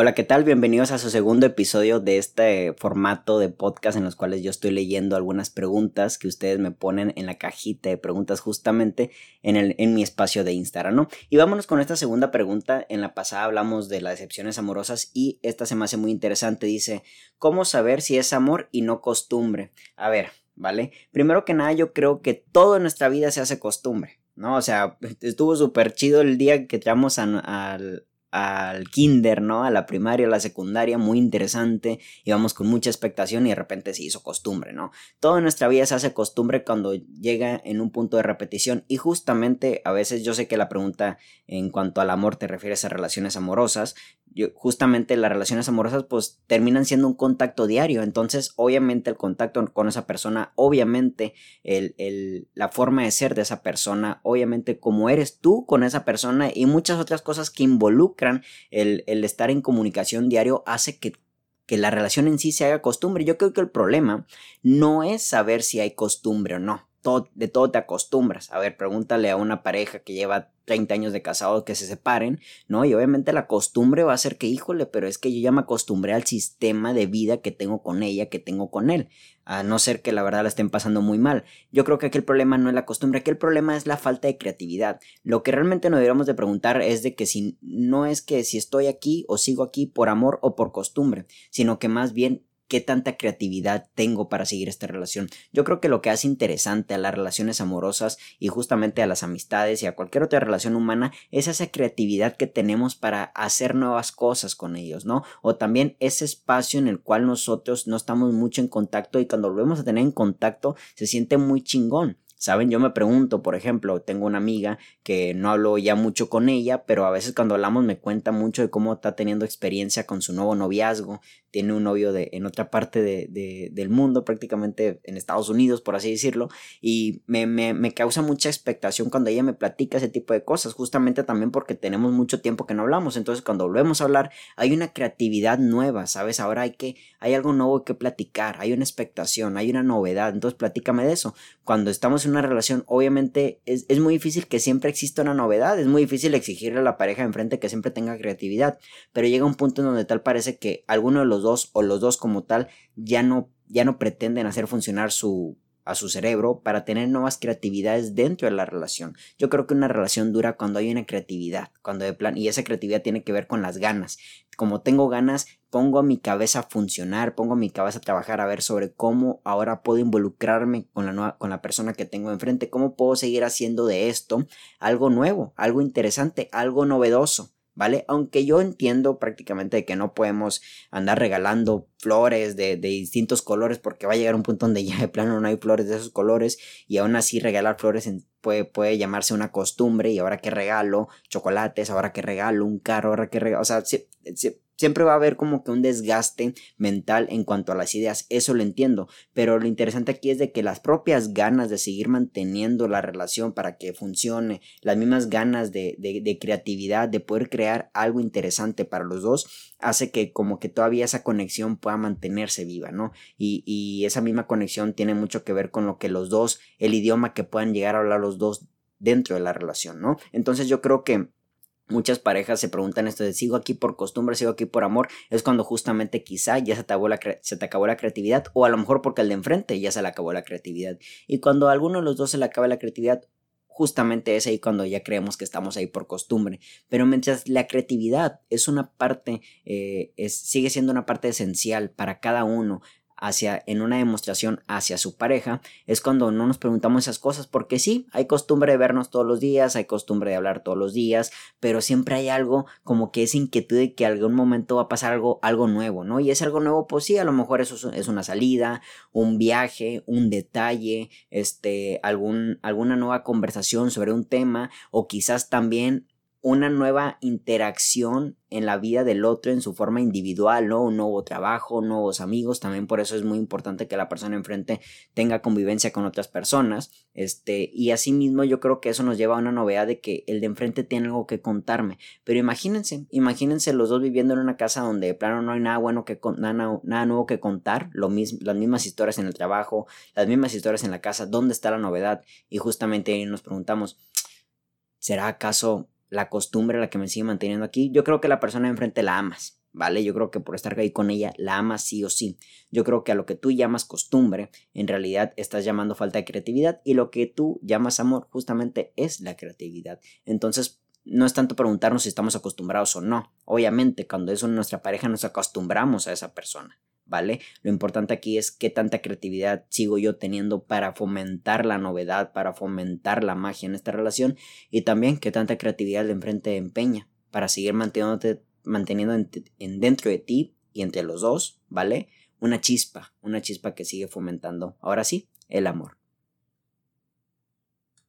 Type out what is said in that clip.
Hola, ¿qué tal? Bienvenidos a su segundo episodio de este formato de podcast en los cuales yo estoy leyendo algunas preguntas que ustedes me ponen en la cajita de preguntas justamente en, el, en mi espacio de Instagram, ¿no? Y vámonos con esta segunda pregunta. En la pasada hablamos de las decepciones amorosas y esta se me hace muy interesante. Dice, ¿cómo saber si es amor y no costumbre? A ver, ¿vale? Primero que nada, yo creo que todo en nuestra vida se hace costumbre. ¿no? O sea, estuvo súper chido el día que entramos al, al kinder, ¿no? A la primaria, a la secundaria, muy interesante, íbamos con mucha expectación y de repente se hizo costumbre, ¿no? Todo en nuestra vida se hace costumbre cuando llega en un punto de repetición y justamente a veces yo sé que la pregunta en cuanto al amor te refieres a relaciones amorosas, justamente las relaciones amorosas pues terminan siendo un contacto diario, entonces obviamente el contacto con esa persona, obviamente el, la forma de ser de esa persona, obviamente cómo eres tú con esa persona y muchas otras cosas que involucran el, el estar en comunicación diario hace que que la relación en sí se haga costumbre. Yo creo que el problema no es saber si hay costumbre o no. De todo te acostumbras. A ver, pregúntale a una pareja que lleva 30 años de casado que se separen, ¿no? Y obviamente la costumbre va a ser que, híjole, pero es que yo ya me acostumbré al sistema de vida que tengo con ella, que tengo con él, a no ser que la verdad la estén pasando muy mal. Yo creo que aquí el problema no es la costumbre, aquí el problema es la falta de creatividad. Lo que realmente nos deberíamos de preguntar es de que si no es que si estoy aquí o sigo aquí por amor o por costumbre, sino que más bien qué tanta creatividad tengo para seguir esta relación. Yo creo que lo que hace interesante a las relaciones amorosas y justamente a las amistades y a cualquier otra relación humana es esa creatividad que tenemos para hacer nuevas cosas con ellos, ¿no? O también ese espacio en el cual nosotros no estamos mucho en contacto y cuando volvemos a tener en contacto se siente muy chingón. Saben, yo me pregunto, por ejemplo, tengo una amiga que no hablo ya mucho con ella, pero a veces cuando hablamos me cuenta mucho de cómo está teniendo experiencia con su nuevo noviazgo, tiene un novio de, en otra parte de, del mundo, prácticamente en Estados Unidos, por así decirlo, y me, me, me, causa mucha expectación cuando ella me platica ese tipo de cosas, justamente también porque tenemos mucho tiempo que no hablamos, entonces cuando volvemos a hablar hay una creatividad nueva, ¿sabes? Ahora hay que, hay algo nuevo que platicar, hay una expectación, hay una novedad, entonces platícame de eso. Cuando estamos en una relación, obviamente es, es muy difícil que siempre exista una novedad, es muy difícil exigirle a la pareja enfrente que siempre tenga creatividad, pero llega un punto en donde tal parece que alguno de los dos o los dos como tal ya no, ya no pretenden hacer funcionar su, a su cerebro para tener nuevas creatividades dentro de la relación. Yo creo que una relación dura cuando hay una creatividad, cuando de plan, y esa creatividad tiene que ver con las ganas. Como tengo ganas, pongo a mi cabeza a funcionar, pongo a mi cabeza a trabajar a ver sobre cómo ahora puedo involucrarme con la nueva, con la persona que tengo enfrente, cómo puedo seguir haciendo de esto algo nuevo, algo interesante, algo novedoso. ¿Vale? Aunque yo entiendo prácticamente que no podemos andar regalando flores de, distintos colores porque va a llegar un punto donde ya de plano no hay flores de esos colores y aún así regalar flores puede, puede llamarse una costumbre y ahora que regalo chocolates, ahora que regalo un carro, ahora que regalo, o sea, Siempre va a haber como que un desgaste mental en cuanto a las ideas, eso lo entiendo, pero lo interesante aquí es de que las propias ganas de seguir manteniendo la relación para que funcione, las mismas ganas de, de, creatividad, de poder crear algo interesante para los dos, hace que como que todavía esa conexión pueda mantenerse viva, ¿no? Y, y esa misma conexión tiene mucho que ver con lo que los dos, el idioma que puedan llegar a hablar los dos dentro de la relación, ¿no? Entonces yo creo que Muchas parejas se preguntan esto de sigo aquí por costumbre, sigo aquí por amor, es cuando justamente quizá ya se te, acabó la, se te acabó la creatividad o a lo mejor porque el de enfrente ya se le acabó la creatividad. Y cuando a alguno de los dos se le acaba la creatividad, justamente es ahí cuando ya creemos que estamos ahí por costumbre. Pero mientras la creatividad es una parte, eh, es, sigue siendo una parte esencial para cada uno, hacia, en una demostración hacia su pareja, es cuando no nos preguntamos esas cosas, porque sí, hay costumbre de vernos todos los días, hay costumbre de hablar todos los días, pero siempre hay algo como que es inquietud de que algún momento va a pasar algo, algo nuevo, ¿no? Y es algo nuevo, pues sí, a lo mejor eso es una salida, un viaje, un detalle, este, algún, alguna nueva conversación sobre un tema, o quizás también una nueva interacción en la vida del otro en su forma individual. Un nuevo trabajo, nuevos amigos, también por eso es muy importante que la persona enfrente tenga convivencia con otras personas, este, y asimismo yo creo que eso nos lleva a una novedad de que el de enfrente tiene algo que contarme, pero imagínense, imagínense los dos viviendo en una casa donde de plano no hay nada bueno que, nada, nada nuevo que contar, las mismas historias en el trabajo, las mismas historias en la casa, ¿dónde está la novedad? Y justamente ahí nos preguntamos, ¿será acaso la costumbre la que me sigue manteniendo aquí, yo creo que la persona de enfrente la amas, ¿vale? Yo creo que por estar ahí con ella la amas sí o sí. Yo creo que a lo que tú llamas costumbre, en realidad estás llamando falta de creatividad y lo que tú llamas amor justamente es la creatividad. Entonces, no es tanto preguntarnos si estamos acostumbrados o no. Obviamente, cuando es nuestra pareja nos acostumbramos a esa persona, ¿vale? Lo importante aquí es qué tanta creatividad sigo yo teniendo para fomentar la novedad, para fomentar la magia en esta relación y también qué tanta creatividad de enfrente empeña para seguir manteniéndote manteniendo en, dentro de ti y entre los dos, ¿vale? Una chispa, una chispa que sigue fomentando, ahora sí, el amor.